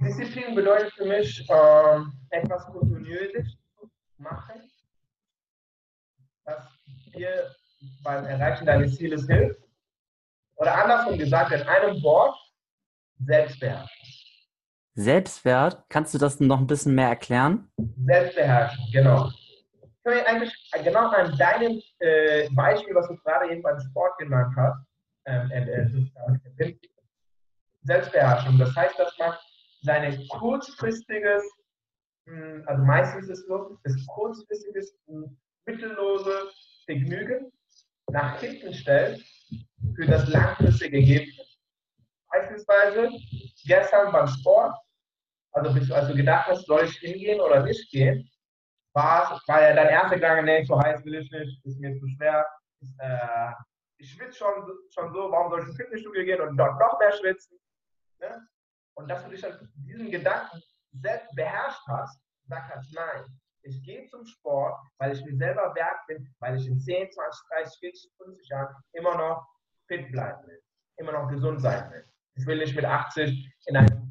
Disziplin bedeutet für mich, ähm, etwas kontinuierlich machen, das dir beim Erreichen deines Zieles hilft. Oder andersrum gesagt, in einem Wort, Selbstbeherrschung. Selbstwert, kannst du das noch ein bisschen mehr erklären? Selbstbeherrschung, genau. Ich kann eigentlich genau an deinem äh, Beispiel, was du gerade eben beim Sport genannt hast, ähm, äh, äh, Selbstbeherrschung. Das heißt, dass man seine kurzfristiges, hm, also meistens ist es so, das kurzfristiges, hm, mittellose Vergnügen nach hinten stellt für das langfristige Ergebnis. Beispielsweise gestern beim Sport, also bis, als du gedacht hast, soll ich hingehen oder nicht gehen, war, war ja dein erster Gedanke, nee, so heiß will ich nicht, ist mir zu schwer, ist, äh, ich schwitze schon, schon so, warum soll ich ins Fitnessstudio gehen und dort noch mehr schwitzen? Ne? Und dass du dich an diesen Gedanken selbst beherrscht hast, sag hast, nein, ich gehe zum Sport, weil ich mir selber wert bin, weil ich in 10, 20, 30, 40, 50 Jahren immer noch fit bleiben will, immer noch gesund sein will. Ich will nicht mit 80 in einem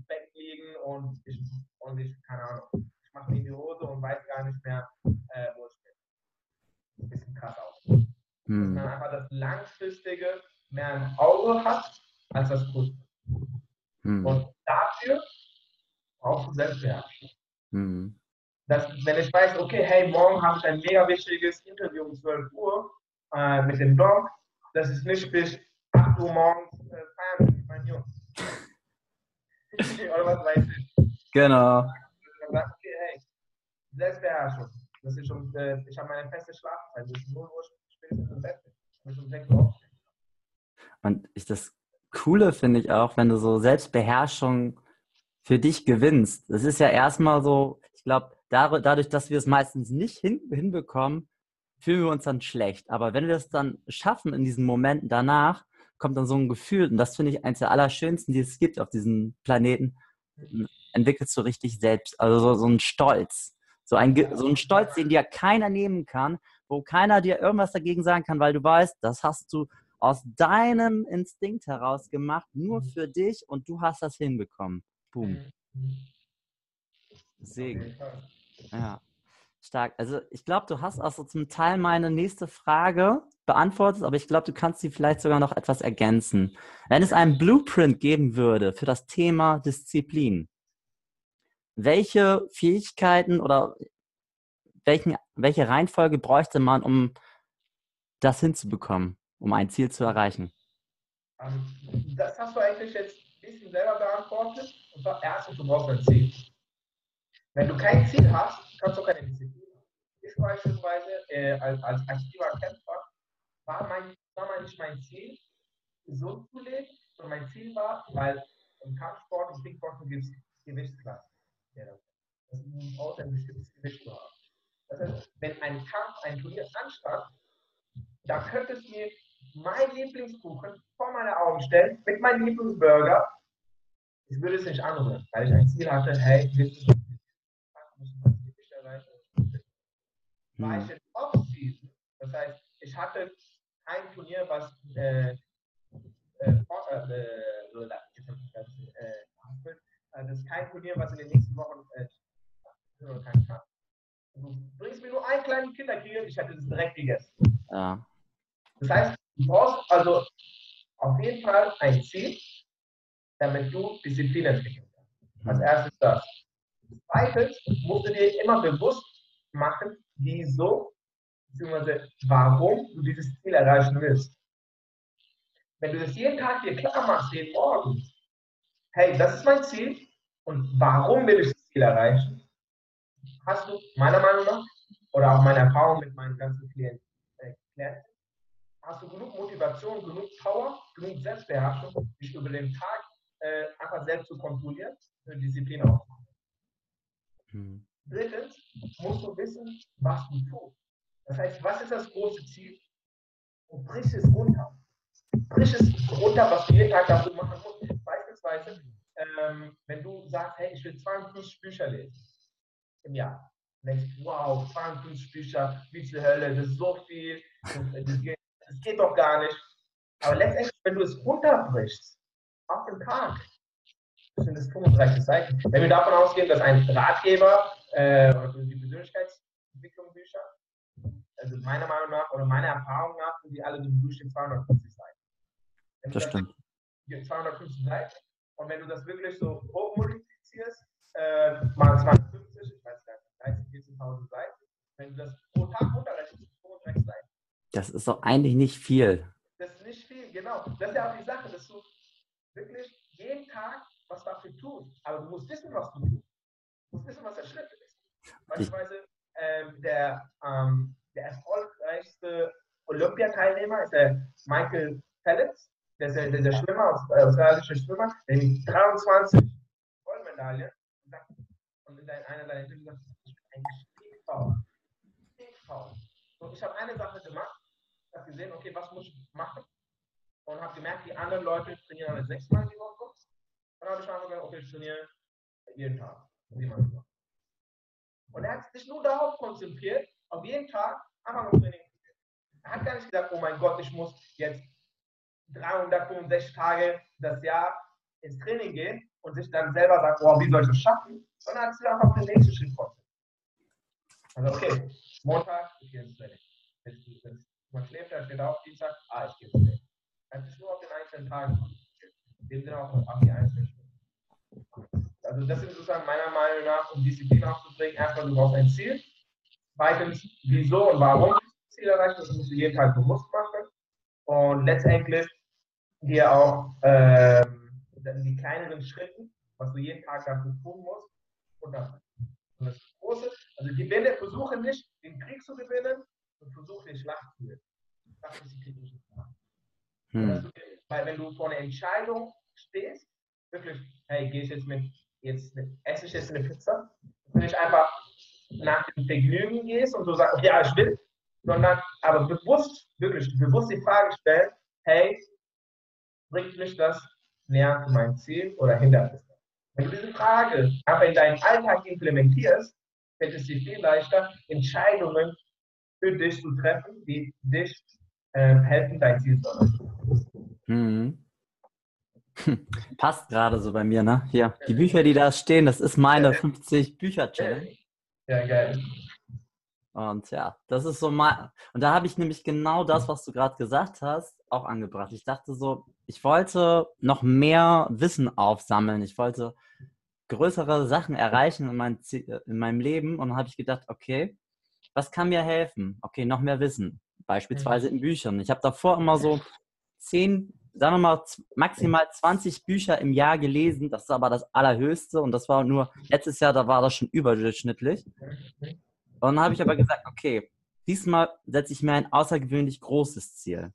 und ich, und ich keine Ahnung, ich mache mir in die Hose und weiß gar nicht mehr, äh, wo ich bin. Ein bisschen krass aus. Hm. Dass man einfach das Langfristige mehr im Auge hat, als das Kurzfristige. Hm. Und dafür brauchst du Selbstbeherrschung. Hm. Dass, wenn ich weiß, okay, hey, morgen habe ich ein mega wichtiges Interview um 12 Uhr äh, mit dem Doc, das ist nicht bis 8 Uhr morgens äh, feiern mit meinen Jungs. Oder was weiß ich. Genau. Sagt, okay, hey, Selbstbeherrschung. Das ist schon, äh, ich habe meine feste Schlafzeit. Das ist 0 Uhr spätestens im Bett. Ich muss um 6 Uhr. Und ich, das Coole finde ich auch, wenn du so Selbstbeherrschung für dich gewinnst. Das ist ja erstmal so, ich glaube, dadurch, dass wir es meistens nicht hin, hinbekommen, fühlen wir uns dann schlecht. Aber wenn wir es dann schaffen in diesen Momenten danach, kommt dann so ein Gefühl, und das finde ich eins der allerschönsten, die es gibt auf diesem Planeten, entwickelst du richtig selbst, also so, so ein Stolz. So ein, so ein Stolz, den dir keiner nehmen kann, wo keiner dir irgendwas dagegen sagen kann, weil du weißt, das hast du aus deinem Instinkt heraus gemacht, nur mhm. für dich und du hast das hinbekommen. Boom. Mhm. Segen. Ja, stark. Also ich glaube, du hast auch so zum Teil meine nächste Frage beantwortet, aber ich glaube, du kannst sie vielleicht sogar noch etwas ergänzen. Wenn es einen Blueprint geben würde für das Thema Disziplin, welche Fähigkeiten oder welchen, welche Reihenfolge bräuchte man, um das hinzubekommen? um ein Ziel zu erreichen? Ähm, das hast du eigentlich jetzt ein bisschen selber beantwortet. Und zwar erstens, du brauchst ein Ziel. Wenn du kein Ziel hast, kannst du keine Disziplin haben. Ich beispielsweise äh, als, als aktiver Kämpfer war, mein, war mein, mein Ziel, gesund zu leben, sondern mein Ziel war, weil im Kampfsport und Kickboxen gibt es Gewichtsklassen. Das braucht ein bestimmtes Gewicht zu haben. Das heißt, wenn ein Kampf, ein Turnier anstand, dann könnte es mir mein Lieblingskuchen vor meine Augen stellen mit meinem Lieblingsburger, ich würde es nicht anrühren, weil ich ein Ziel hatte, hey, ich in Off-Season, das heißt, ich hatte kein Turnier, was äh, äh, äh, äh, das ist kein Turnier, was in den nächsten Wochen äh, kein. Du bringst mir nur einen kleinen Kinderkrieg, ich hätte das direkt gegessen. Ja. Das heißt, Du brauchst also auf jeden Fall ein Ziel, damit du Disziplin entwickeln kannst. Als erstes das. Zweitens musst du dir immer bewusst machen, wieso bzw. warum du dieses Ziel erreichen willst. Wenn du das jeden Tag dir klar machst, jeden Morgen, hey, das ist mein Ziel und warum will ich das Ziel erreichen, hast du meiner Meinung nach oder auch meiner Erfahrung mit meinen ganzen Klienten, hast du genug Motivation, genug Power, genug Selbstbeherrschung, dich über den Tag äh, einfach selbst zu kontrollieren und Disziplin aufzubauen. Mhm. Drittens musst du wissen, was du tust. Das heißt, was ist das große Ziel? Und brich es runter. Brich es runter, was du jeden Tag dafür machen musst. Beispielsweise, ähm, wenn du sagst, hey, ich will 52 Bücher lesen. im Jahr. Und denkst, wow, 52 Bücher, wie zur Hölle, das ist so viel, das geht, das geht doch gar nicht. Aber letztendlich, wenn du es runterbrichst, auf den Tag, sind es 35 Seiten. Wenn wir davon ausgehen, dass ein Ratgeber äh, die Persönlichkeitsentwicklung Bücher, also meiner Meinung nach oder meiner Erfahrung nach, sind die alle so Durchschnitt 250 Seiten. Wenn Das stimmt. 250 Seiten. Und wenn du das wirklich so hochmultiplizierst, äh, mal 250, ich weiß gar nicht, 13.000, 14.000 Seiten, wenn du das pro Tag runterrechnest, 35 Seiten. Das ist doch eigentlich nicht viel. Das ist nicht viel, genau. Das ist ja auch die Sache, dass du wirklich jeden Tag was dafür tust. Aber du musst wissen, was du tust. Du musst wissen, was der Schritt ist. Beispielsweise ähm, der, ähm, der erfolgreichste Olympiateilnehmer ist der Michael Phelps. Der ist der, der, der Schwimmer, äh, australische Schwimmer, der hat 23 Goldmedaillen und in einer seiner Interviews sagt, ich bin ein Stinkfaul. Stinkfaul. Und ich habe eine Sache gemacht, ich habe gesehen, okay, was muss ich machen? Und habe gemerkt, die anderen Leute trainieren alle sechsmal die Woche. Und habe ich einfach gesagt, okay, ich trainiere jeden Tag. Und er hat sich nur darauf konzentriert, auf jeden Tag einfach nur Training. Er hat gar nicht gesagt, oh mein Gott, ich muss jetzt 365 Tage das Jahr ins Training gehen und sich dann selber sagen, oh, wie soll ich das schaffen? Sondern er hat sich einfach den nächsten Schritt vorgestellt. Also, okay, Montag, ich gehe ins Training. Man schläft, er steht auf, Dienstag, ah, ich gehe ins Training. Hat sich nur auf den einzelnen Tagen. In dem Sinne auch auf die einzelnen Stunden. Also, das ist sozusagen meiner Meinung nach, um Disziplin aufzubringen, erstmal, du brauchst ein Ziel. Zweitens, wieso und warum das Ziel erreichst, das musst du jeden Tag bewusst machen. Und letztendlich dir auch ähm, die kleineren Schritte, was du jeden Tag dafür tun musst, und das, und das Große, also gewinne, versuche nicht, den Krieg zu gewinnen und versuche die Schlacht zu gewinnen. Das ist die kritische Frage. Hm. weil wenn du vor einer Entscheidung stehst, wirklich, hey, gehe ich jetzt mit, jetzt esse ich jetzt eine Pizza, du nicht einfach nach dem Vergnügen gehst und so sagst, ja, ich will, sondern aber bewusst, wirklich bewusst die Frage stellen, hey, bringt mich das näher zu meinem Ziel oder hindert es das? Wenn du diese Frage einfach in deinen Alltag implementierst, fällt es dir viel leichter, Entscheidungen für dich zu treffen, die dich ähm, helfen, dein Ziel zu erreichen. Hm. Hm. Passt gerade so bei mir, ne? Hier, die Bücher, die da stehen, das ist meine 50 Bücher Challenge. Ja, geil. Und ja, das ist so mal. Und da habe ich nämlich genau das, was du gerade gesagt hast, auch angebracht. Ich dachte so, ich wollte noch mehr Wissen aufsammeln. Ich wollte größere Sachen erreichen in, mein, Zie- in meinem Leben. Und dann habe ich gedacht, okay, was kann mir helfen? Okay, noch mehr Wissen. Beispielsweise in Büchern. Ich habe davor immer so zehn, sagen wir mal, maximal 20 Bücher im Jahr gelesen. Das ist aber das Allerhöchste. Und das war nur letztes Jahr, da war das schon überdurchschnittlich. Und dann habe ich aber gesagt, okay, diesmal setze ich mir ein außergewöhnlich großes Ziel.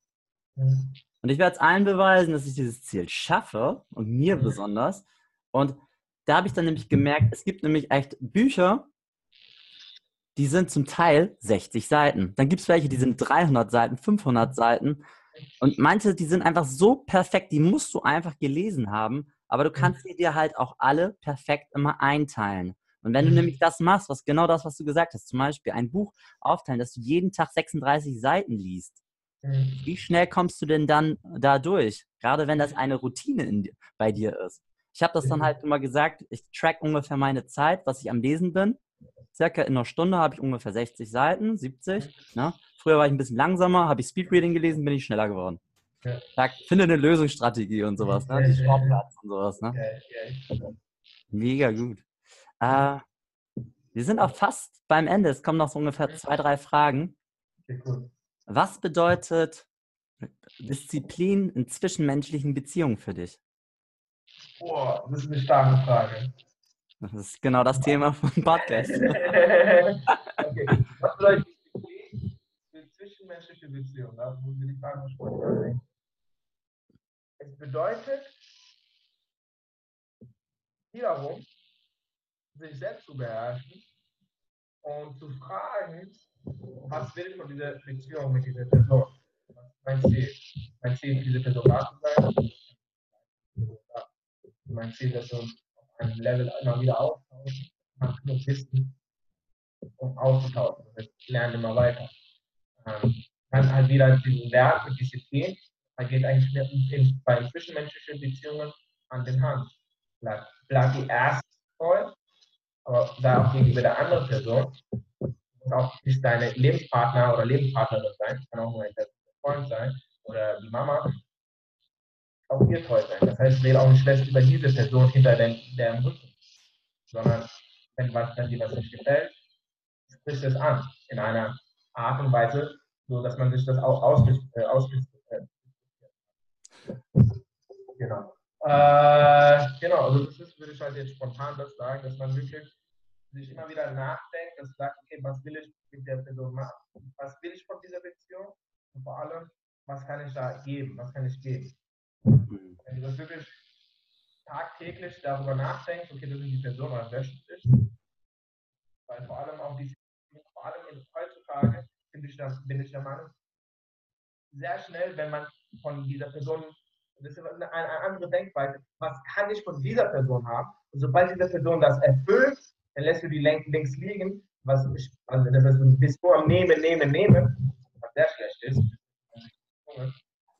Und ich werde es allen beweisen, dass ich dieses Ziel schaffe und mir Mhm. besonders. Und da habe ich dann nämlich gemerkt, es gibt nämlich echt Bücher, die sind zum Teil 60 Seiten. Dann gibt es welche, die sind 300 Seiten, 500 Seiten. Und manche, die sind einfach so perfekt, die musst du einfach gelesen haben. Aber du kannst sie dir halt auch alle perfekt immer einteilen. Und wenn du Mhm. nämlich das machst, was genau das, was du gesagt hast, zum Beispiel ein Buch aufteilen, dass du jeden Tag 36 Seiten liest, wie schnell kommst du denn dann da durch? Gerade wenn das eine Routine in, bei dir ist. Ich habe das dann halt immer gesagt, ich track ungefähr meine Zeit, was ich am Lesen bin. Circa in einer Stunde habe ich ungefähr 60 Seiten, 70. Ne? Früher war ich ein bisschen langsamer, habe ich Speedreading gelesen, bin ich schneller geworden. Ja. Sag, finde eine Lösungsstrategie und sowas, ne? Die Shortcuts und sowas, ne? Mega gut. Äh, wir sind auch fast beim Ende. Es kommen noch so ungefähr zwei, drei Fragen. Okay, cool. Was bedeutet Disziplin in zwischenmenschlichen Beziehungen für dich? Boah, das ist eine starke Frage. Das ist genau das Thema vom Podcast. okay. Was bedeutet Disziplin für zwischenmenschliche Beziehungen? Da muss ich die Frage denken. Es bedeutet wiederum, sich selbst zu beherrschen und zu fragen, was will ich von dieser Beziehung mit dieser Person? Was mein Ziel? Mein Ziel, diese Person da zu sein. Mein Ziel, dass wir auf einem Level immer wieder austauschen, nach genug Wissen. um auszutauschen. Wir lernen immer weiter. Ähm, dann halt wieder diesen Wert mit Disziplin, da geht eigentlich in, bei zwischenmenschlichen Beziehungen an den Hand. Bleibt bleib die erste treu, aber da auch gegenüber der anderen Person auch nicht deine Lebenspartner oder Lebenspartnerin sein, kann auch nur ein Freund sein oder die Mama, auch ihr treu sein. Das heißt, wähle auch nicht schlecht über diese Person hinter den, deren Rücken, sondern wenn, was, wenn dir was nicht gefällt, spricht es an in einer Art und Weise, so dass man sich das auch ausdiskutiert. Äh, genau. Äh, genau, also das ist, würde ich halt jetzt spontan das sagen, dass man wirklich sich immer wieder nachdenkt, dass sagt, okay, was will ich mit der Person machen? Was will ich von dieser Beziehung? Und vor allem, was kann ich da geben? Was kann ich geben? Wenn du das wirklich tagtäglich darüber nachdenkst, okay, das ist die Person, was wöchentlich, weil vor allem auch die, vor allem heutzutage bin ich, der, bin ich der Meinung, sehr schnell, wenn man von dieser Person, das ist eine, eine andere Denkweise, was kann ich von dieser Person haben? Und sobald diese Person das erfüllt, dann lässt du die links liegen, was ich, also das heißt, du bist nur am Nehmen, Nehmen, Nehmen, was sehr schlecht ist.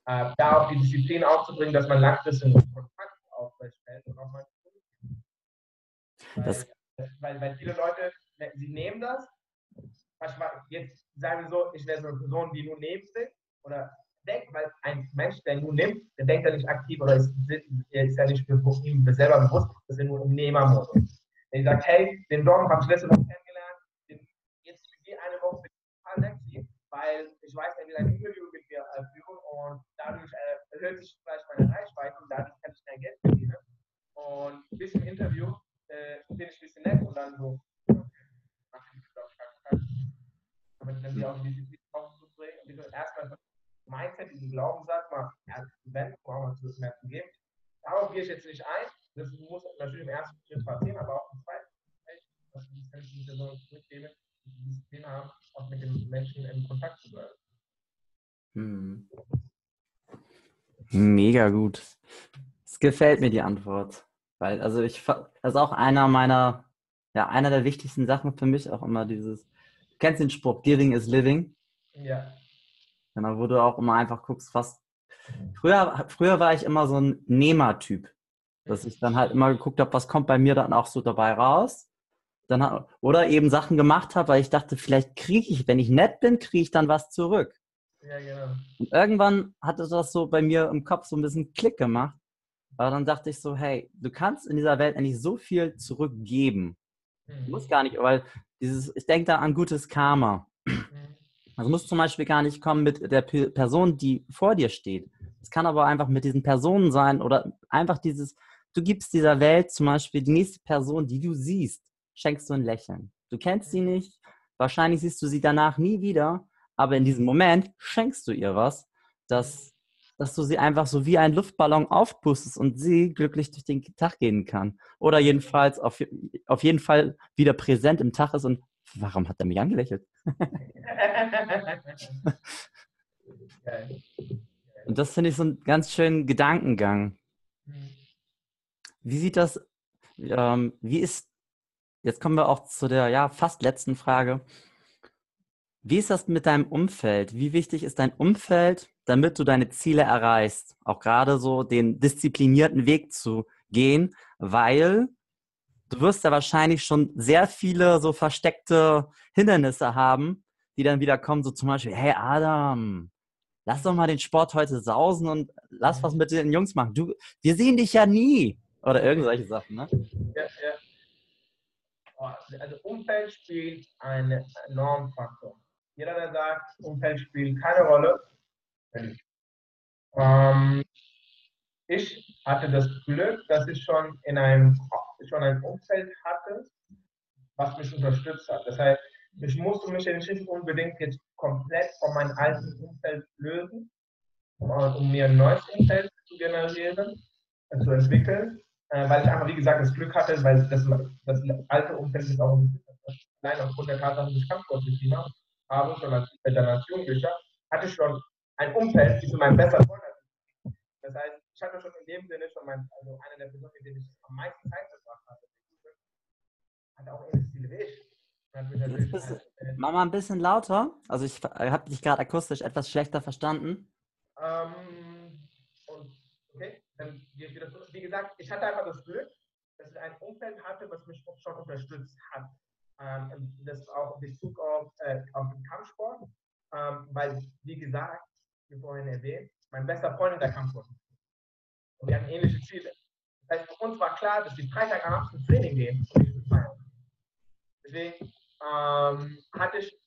Äh, da auch die Disziplin aufzubringen, dass man langfristig Kontakt aufrechterhält und auch mal weil, weil, weil viele Leute, sie nehmen das, manchmal, jetzt sagen so, ich wäre so eine Person, die nur nehmen will, oder denkt, weil ein Mensch, der nur nimmt, der denkt ja nicht aktiv oder ist, ist ja nicht für ihm selber bewusst, dass er nur im Nehmermodus. Wenn ich sage, hey, den Dom habe ich letzte Woche kennengelernt, den, jetzt die eine Woche ich total sexy, weil ich weiß, er will ein Interview mit mir äh, führen und dadurch äh, erhöht sich vielleicht meine Reichweite und dadurch kann ich mehr Geld verdienen. Und bis im Interview äh, bin ich ein bisschen nett und dann so, aber wenn wir auch die Disziplin aufzubringen und wir erstmal Mindset, diesen Glaubenssatz mal zu wo auch mal zu zu geben. Darauf gehe ich jetzt nicht ein. Das muss natürlich im ersten Schritt passieren, aber auch das kann ich zurückgeben, die Disziplin haben, auch mit den Menschen in Kontakt zu bleiben. Hm. Mega gut. Es gefällt mir die Antwort. Weil, also ich, das ist auch einer meiner, ja, einer der wichtigsten Sachen für mich, auch immer dieses, du kennst den Spruch, Giving is Living. Ja. Genau, wo du auch immer einfach guckst, was. Früher, früher war ich immer so ein Nehmertyp, dass ich dann halt immer geguckt habe, was kommt bei mir dann auch so dabei raus. Dann, oder eben Sachen gemacht habe, weil ich dachte, vielleicht kriege ich, wenn ich nett bin, kriege ich dann was zurück. Ja, genau. Und irgendwann hatte das so bei mir im Kopf so ein bisschen Klick gemacht. Aber dann dachte ich so, hey, du kannst in dieser Welt eigentlich so viel zurückgeben. Du musst gar nicht, weil dieses, ich denke da an gutes Karma. Mhm. Also muss zum Beispiel gar nicht kommen mit der Person, die vor dir steht. Es kann aber einfach mit diesen Personen sein oder einfach dieses, du gibst dieser Welt zum Beispiel die nächste Person, die du siehst, schenkst du ein Lächeln. Du kennst sie nicht, wahrscheinlich siehst du sie danach nie wieder, aber in diesem Moment schenkst du ihr was, dass, dass du sie einfach so wie ein Luftballon aufpustest und sie glücklich durch den Tag gehen kann. Oder jedenfalls auf, auf jeden Fall wieder präsent im Tag ist und warum hat er mich angelächelt? Und das finde ich so einen ganz schönen Gedankengang. Wie sieht das, ähm, wie ist, jetzt kommen wir auch zu der ja fast letzten Frage. Wie ist das mit deinem Umfeld? Wie wichtig ist dein Umfeld, damit du deine Ziele erreichst? Auch gerade so den disziplinierten Weg zu gehen, weil du wirst ja wahrscheinlich schon sehr viele so versteckte Hindernisse haben, die dann wieder kommen, so zum Beispiel, hey Adam, lass doch mal den Sport heute sausen und lass was mit den Jungs machen. Du, wir sehen dich ja nie. Oder irgendwelche Sachen, ne? Ja, ja. Also Umfeld spielt einen enormen Faktor. Jeder, der sagt, Umfeld spielt keine Rolle, ähm, ich hatte das Glück, dass ich schon in einem schon ein Umfeld hatte, was mich unterstützt hat. Das heißt, ich musste mich nicht unbedingt jetzt komplett von meinem alten Umfeld lösen, um, um mir ein neues Umfeld zu generieren, äh, zu entwickeln, äh, weil ich einfach, wie gesagt, das Glück hatte, weil das, das alte Umfeld ist auch allein aufgrund der Tatsache, dass ich Kampfsport betrieben habe, schon als Nation geschafft, hatte ich schon ein Umfeld, die zu meinem besseren Freund Das heißt, ich hatte schon in dem Sinne schon mein, also eine der Personen, mit denen ich am meisten Zeit verbracht auch ich. hat mich natürlich bist du- halt, äh, Mach mal ein bisschen lauter. Also ich habe dich gerade akustisch etwas schlechter verstanden. Ähm, und okay, dann gehe ich wieder zurück. Wie gesagt, ich hatte einfach das Glück, dass ich ein Umfeld hatte, was mich auch schon unterstützt hat. Ähm, das auch in Bezug auf, äh, auf den Kampfsport. Ähm, weil, wie gesagt, wie vorhin erwähnt, mein bester Freund in der Kampfsport. Und wir hatten ähnliche Ziele. Das heißt, für uns war klar, dass wir Freitagabends ins Training gehen. Deswegen ähm, hatte ich,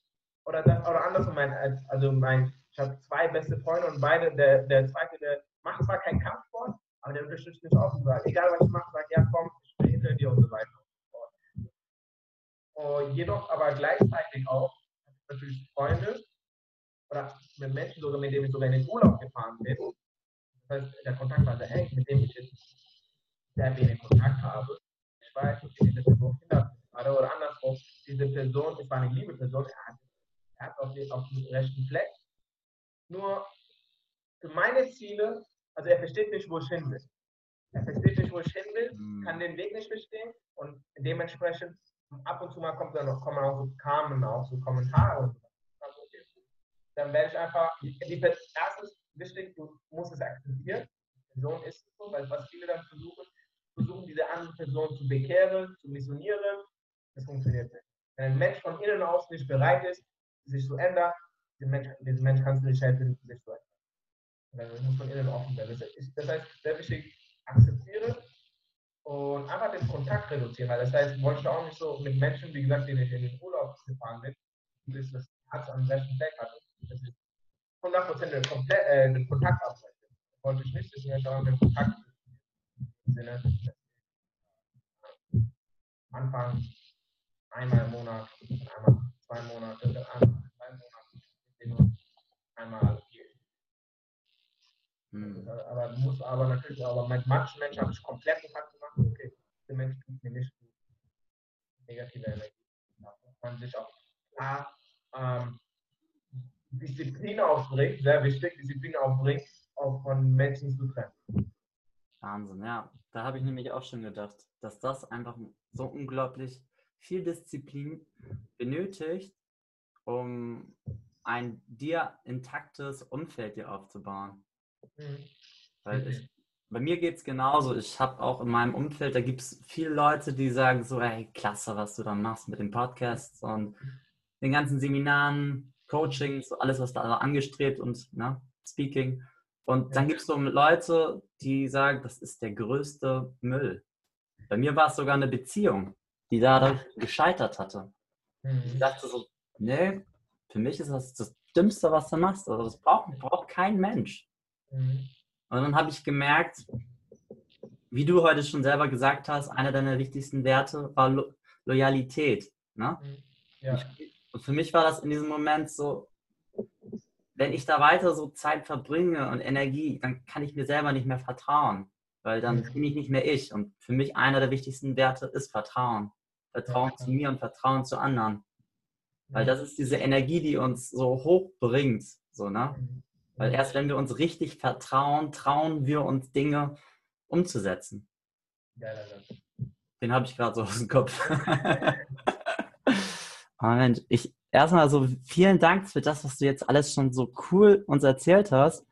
oder, das, oder andersrum, mein, als- also mein, ich habe zwei beste Freunde und beide, der, der zweite, der macht zwar keinen Kampfsport, aber der mich auch und sagt, egal was ich mache, sagt, ja komm, ich bin hinter dir und so weiter. Und jedoch aber gleichzeitig auch natürlich Freunde oder mit Menschen sogar, mit denen ich sogar in den Urlaub gefahren bin. Das heißt, der Kontakt war sehr eng, mit dem ich jetzt sehr wenig Kontakt habe. Ich weiß, okay, diese Person Kinder hatte oder andersrum, diese Person, es war eine liebe Person, er hat, er hat auf, den, auf dem rechten Fleck. Nur für meine Ziele, also er versteht nicht, wo ich hin will. Er versteht nicht, wo ich hin will, kann den Weg nicht verstehen und dementsprechend ab und zu mal kommt dann noch, kommen auch so kamen auch so Kommentare und so. Dann werde ich einfach, die, die, erstens wichtig, du musst es akzeptieren. Die Person ist es so, weil was viele dann versuchen, versuchen diese andere Person zu bekehren, zu missionieren, das funktioniert nicht. Wenn ein Mensch von innen aus nicht bereit ist, sich zu ändern, diesem Mensch, diesem Mensch kannst du nicht helfen, sich zu ändern. Dann muss von innen offen sein. Das ist- das heißt, sehr wichtig, akzeptiere und einfach den Kontakt reduzieren, weil das heißt, wollte ich auch nicht so mit Menschen, wie gesagt, denen ich in den Urlaub gefahren bin, bis das Herz am rechten Fleck hatte, dass ich 100% den, komplett, äh, den Kontakt abbreche. Wollte ich nicht, deswegen habe ich den Kontakt im Sinne, Anfang einmal im Monat, einmal zwei Monate, dann einmal drei Monate, einmal hier. Hm. Aber muss aber natürlich, aber mit manchen Menschen habe ich komplett Kontakt gemacht. Okay, der Mensch tut mir nicht gut. Negative Energie. Da muss man sich auch klar ähm, Disziplin aufbringt, sehr wichtig, Disziplin aufbringt, auch von Menschen zu trennen. Wahnsinn, ja. Da habe ich nämlich auch schon gedacht, dass das einfach so unglaublich viel Disziplin benötigt, um ein dir intaktes Umfeld dir aufzubauen. Mhm. Weil Mhm. ich, bei mir geht es genauso. Ich habe auch in meinem Umfeld, da gibt es viele Leute, die sagen so, hey, klasse, was du da machst mit den Podcasts und den ganzen Seminaren, Coachings, alles, was da angestrebt und ne, Speaking. Und dann gibt es so Leute, die sagen, das ist der größte Müll. Bei mir war es sogar eine Beziehung, die dadurch gescheitert hatte. Ich Mhm. dachte so, nee, für mich ist das das Dümmste, was du machst. Also das braucht, braucht kein Mensch. Mhm. Und dann habe ich gemerkt, wie du heute schon selber gesagt hast, einer deiner wichtigsten Werte war Lo Loyalität. Ne? Mhm. Ja. Und für mich war das in diesem Moment so, wenn ich da weiter so Zeit verbringe und Energie, dann kann ich mir selber nicht mehr vertrauen, weil dann Mhm. bin ich nicht mehr ich. Und für mich einer der wichtigsten Werte ist Vertrauen. Vertrauen Ja, zu mir und Vertrauen zu anderen. Weil das ist diese Energie, die uns so hoch bringt. So, ne? Mhm. Weil erst wenn wir uns richtig vertrauen, trauen wir uns Dinge umzusetzen. Den habe ich gerade so aus dem Kopf. Aber Mensch, ich erstmal so vielen Dank für das, was du jetzt alles schon so cool uns erzählt hast.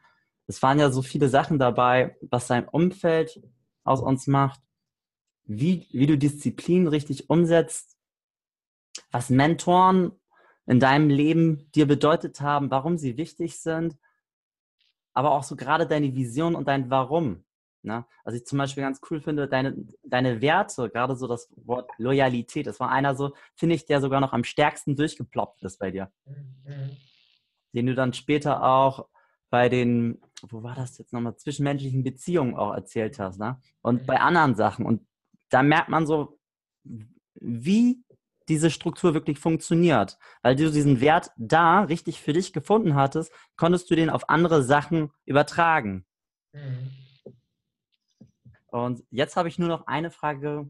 Es waren ja so viele Sachen dabei, was dein Umfeld aus uns macht, wie, wie du Disziplin richtig umsetzt, was Mentoren in deinem Leben dir bedeutet haben, warum sie wichtig sind, aber auch so gerade deine Vision und dein Warum. Ne? Also ich zum Beispiel ganz cool finde, deine, deine Werte, gerade so das Wort Loyalität, das war einer so, finde ich, der sogar noch am stärksten durchgeploppt ist bei dir. Mhm. Den du dann später auch bei den, wo war das jetzt nochmal, zwischenmenschlichen Beziehungen auch erzählt hast, ne? Und bei anderen Sachen. Und da merkt man so, wie diese Struktur wirklich funktioniert. Weil du diesen Wert da richtig für dich gefunden hattest, konntest du den auf andere Sachen übertragen. Mhm. Und jetzt habe ich nur noch eine Frage.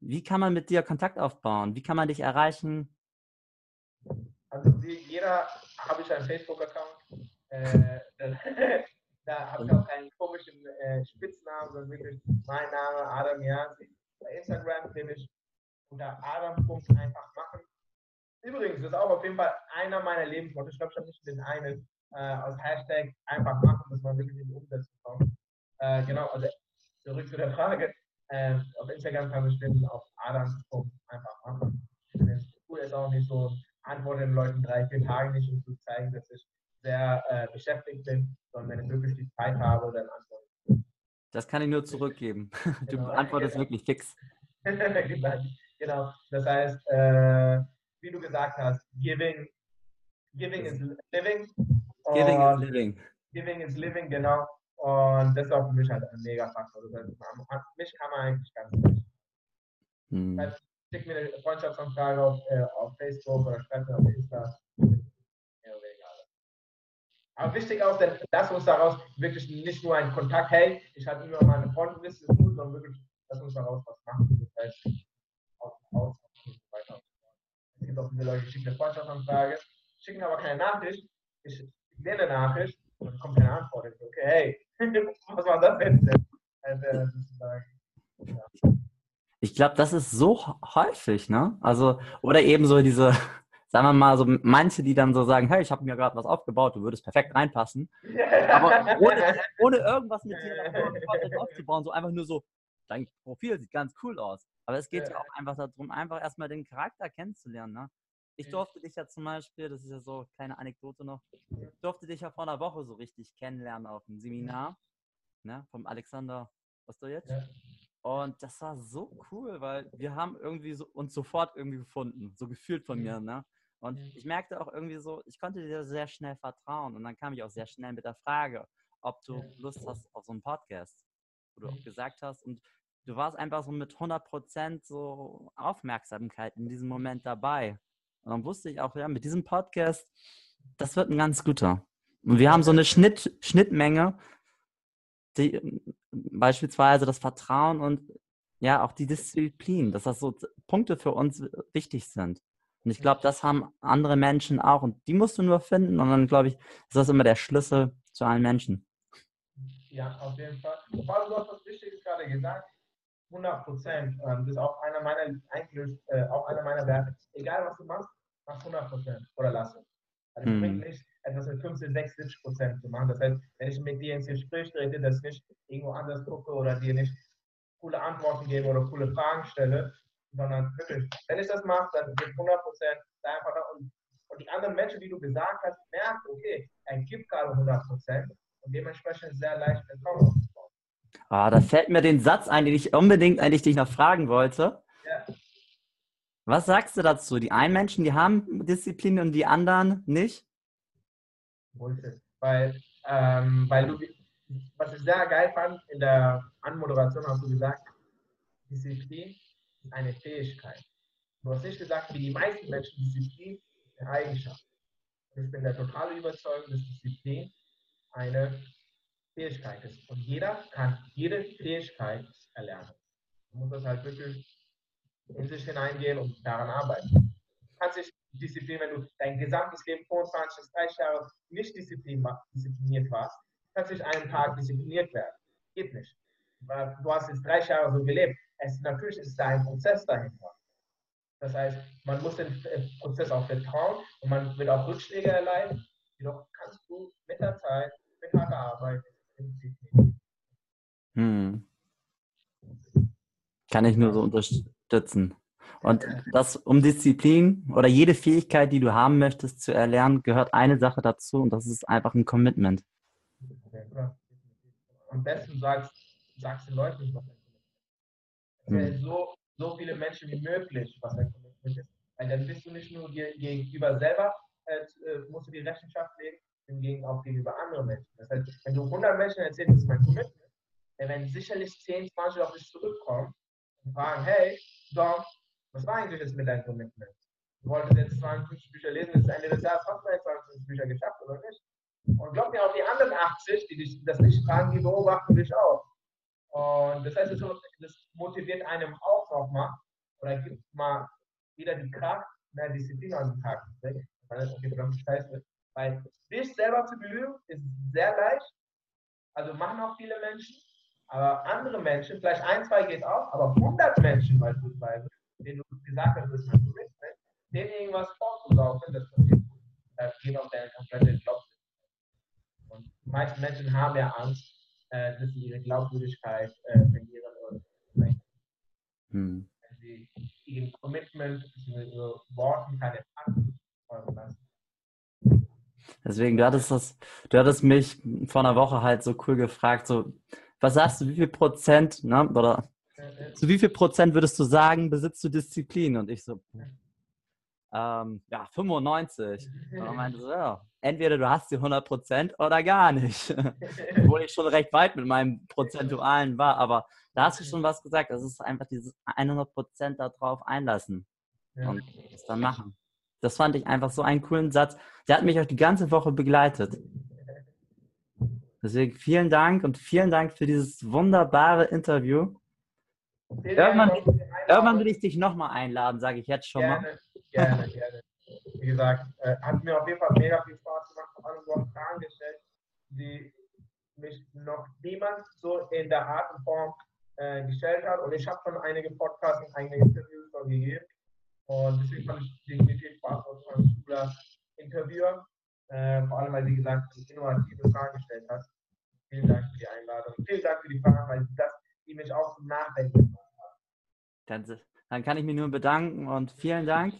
Wie kann man mit dir Kontakt aufbauen? Wie kann man dich erreichen? Also wie jeder habe ich einen Facebook-Account. Äh, da habe ich auch keinen komischen äh, Spitznamen, sondern wirklich mein Name, Adam Yasi. Bei Instagram bin ich unter Adam. einfach machen. übrigens, das ist auch auf jeden Fall einer meiner Lebensmotto. Ich glaube, ich habe nicht den einen äh, als Hashtag einfach machen, dass man wirklich in die Umsetzung kommt. Äh, genau, also zurück zu der Frage. Äh, auf Instagram kann man stehen auf Adam einfach machen. Ich es cool, ist auch nicht so, antworte den Leuten drei, vier Tage nicht, um zu zeigen, dass ich sehr äh, beschäftigt bin, sondern wenn ich wirklich die Zeit habe, dann antworte ich. Das kann ich nur zurückgeben. Du genau, antwortest genau. wirklich fix. genau, das heißt, äh, wie du gesagt hast, giving, giving is living. Giving is living. Giving is living, genau. Und das ist auch für mich halt ein mega Faktor. mich kann man eigentlich ganz nicht. Hm. Also, schick mir eine Freundschaftsanfrage auf, äh, auf Facebook oder schreib mir auf Insta. Aber wichtig auch, denn lass uns daraus wirklich nicht nur ein Kontakt, hey, ich habe immer meine Freundenliste, sondern wirklich, lass uns daraus was machen. Das heißt, aus, aus, weiter. Es gibt auch viele Leute, die schicken eine Freundschaftsanfrage, schicken aber keine Nachricht. Ich lerne eine Nachricht und dann kommt keine Antwort. Ich so, okay, hey, was war das denn? Also, ja. Ich glaube, das ist so häufig, ne? Also, oder eben so diese, sagen wir mal, so manche, die dann so sagen, hey, ich habe mir gerade was aufgebaut, du würdest perfekt reinpassen. Aber ohne, ohne irgendwas mit dir aufzubauen, so einfach nur so, dein Profil sieht ganz cool aus. Aber es geht ja auch einfach darum, einfach erstmal den Charakter kennenzulernen, ne? Ich durfte dich ja zum Beispiel, das ist ja so eine kleine Anekdote noch, durfte dich ja vor einer Woche so richtig kennenlernen auf einem Seminar ne, vom Alexander Ostojic. Ja. Und das war so cool, weil wir haben irgendwie so, uns sofort irgendwie gefunden, so gefühlt von mir. Ne? Und ich merkte auch irgendwie so, ich konnte dir sehr schnell vertrauen. Und dann kam ich auch sehr schnell mit der Frage, ob du Lust hast auf so einen Podcast, wo du auch gesagt hast. Und du warst einfach so mit 100% so Aufmerksamkeit in diesem Moment dabei. Und dann wusste ich auch, ja, mit diesem Podcast, das wird ein ganz guter. Und wir haben so eine Schnitt, Schnittmenge, die, beispielsweise das Vertrauen und ja, auch die Disziplin, dass das so Punkte für uns wichtig sind. Und ich glaube, das haben andere Menschen auch. Und die musst du nur finden. Und dann, glaube ich, ist das immer der Schlüssel zu allen Menschen. Ja, auf jeden Fall. Du hast was Wichtiges gerade gesagt. 100 Prozent. Ähm, das ist auch einer meiner, eigentlich, äh, auch einer meiner Werte. Egal, was du machst, mach 100 Prozent oder lass es. Also, es bringt nicht, etwas mit 50, 60 Prozent zu machen. Das heißt, wenn ich mit dir ins Gespräch trete, dass ich nicht irgendwo anders gucke oder dir nicht coole Antworten gebe oder coole Fragen stelle, sondern wirklich, wenn ich das mache, dann gibt 100 Prozent einfach und, und die anderen Menschen, die du gesagt hast, merken, okay, er gibt gerade 100 Prozent und dementsprechend sehr leicht aufzubauen. Ah, da fällt mir den Satz ein, den ich unbedingt eigentlich dich noch fragen wollte. Ja. Was sagst du dazu? Die einen Menschen, die haben Disziplin und die anderen nicht? Bullshit. Weil, ähm, weil du, was ich sehr geil fand, in der Anmoderation hast du gesagt, Disziplin ist eine Fähigkeit. Du hast nicht gesagt, wie die meisten Menschen Disziplin ist eine Eigenschaft. Ich bin der totale Überzeugung, dass Disziplin eine Fähigkeit ist. Und jeder kann jede Fähigkeit erlernen. Man muss das halt wirklich in sich hineingehen und daran arbeiten. Du kannst dich Disziplin, wenn du dein gesamtes Leben 25 bis 30 Jahre nicht diszipliniert warst, kannst du nicht einen Tag diszipliniert werden. Geht nicht. Du hast jetzt 30 Jahre so gelebt. Es, natürlich ist da ein Prozess dahinter. Das heißt, man muss dem Prozess auch vertrauen und man wird auch Rückschläge erleiden. Jedoch kannst du mit der Zeit, mit harter Arbeit. Hm. Kann ich nur so unterstützen. Und das, um Disziplin oder jede Fähigkeit, die du haben möchtest, zu erlernen, gehört eine Sache dazu und das ist einfach ein Commitment. Am besten sagst, sagst den Leuten, was ein Commitment ist. Hm. So, so viele Menschen wie möglich, was ein Commitment ist. Weil dann bist du nicht nur dir gegenüber selber, äh, äh musst du die Rechenschaft legen, hingegen auch gegenüber anderen Menschen. Das heißt, wenn du 100 Menschen erzählst, das ist mein Commitment, dann werden sicherlich 10, 20 auf dich zurückkommen und fragen, hey, Dom, was war eigentlich jetzt mit deinem Commitment? Du wolltest jetzt 52 Bücher lesen, bis Ende des Jahres hast du jetzt 52 Bücher geschafft, oder nicht? Und glaub mir, auch die anderen 80, die dich, das nicht fragen, die beobachten dich auch. Und das heißt, das motiviert einem auch nochmal oder gibt mal wieder die Kraft, mehr Disziplin an den Tag zu das verdammt scheiße. Weil dich selber zu belügen ist sehr leicht. Also machen auch viele Menschen. Aber andere Menschen, vielleicht ein, zwei geht auch, aber 100 Menschen beispielsweise, denen du gesagt hast, das ist mein Commitment, denen irgendwas vorzulaufen, das passiert äh, geht auf deine komplette Glaubwürdigkeit. Und die meisten Menschen haben ja Angst, äh, dass sie ihre Glaubwürdigkeit äh, verlieren und hm. wenn sie ihren Commitment, ihre Deswegen, du hattest das, du hattest mich vor einer Woche halt so cool gefragt, so, was sagst du, wie viel Prozent, ne, oder zu wie viel Prozent würdest du sagen, besitzt du Disziplin? Und ich so, ähm, ja, 95. Und dann meinte so, ja, entweder du hast die 100 Prozent oder gar nicht. Obwohl ich schon recht weit mit meinem Prozentualen war, aber da hast du schon was gesagt, das ist einfach dieses 100 Prozent darauf einlassen und es dann machen. Das fand ich einfach so einen coolen Satz. Der hat mich auch die ganze Woche begleitet. Deswegen vielen Dank und vielen Dank für dieses wunderbare Interview. Irgendwann, irgendwann will ich dich nochmal einladen, sage ich jetzt schon gerne, mal. Gerne, gerne. Wie gesagt, äh, hat mir auf jeden Fall mega viel Spaß gemacht. Vor allem, du hast Fragen gestellt, die mich noch niemand so in der Art und Form äh, gestellt hat. Und ich habe schon einige Podcasts und einige Interviews schon gegeben. Und deswegen fand ich definitiv Spaß aus ein cooler Interviewer. Äh, vor allem, weil sie gesagt innovative Fragen gestellt hat. Vielen Dank für die Einladung. Vielen Dank für die Fragen, weil das die mich auch Nachdenken gemacht haben. Dann, dann kann ich mich nur bedanken und vielen Dank.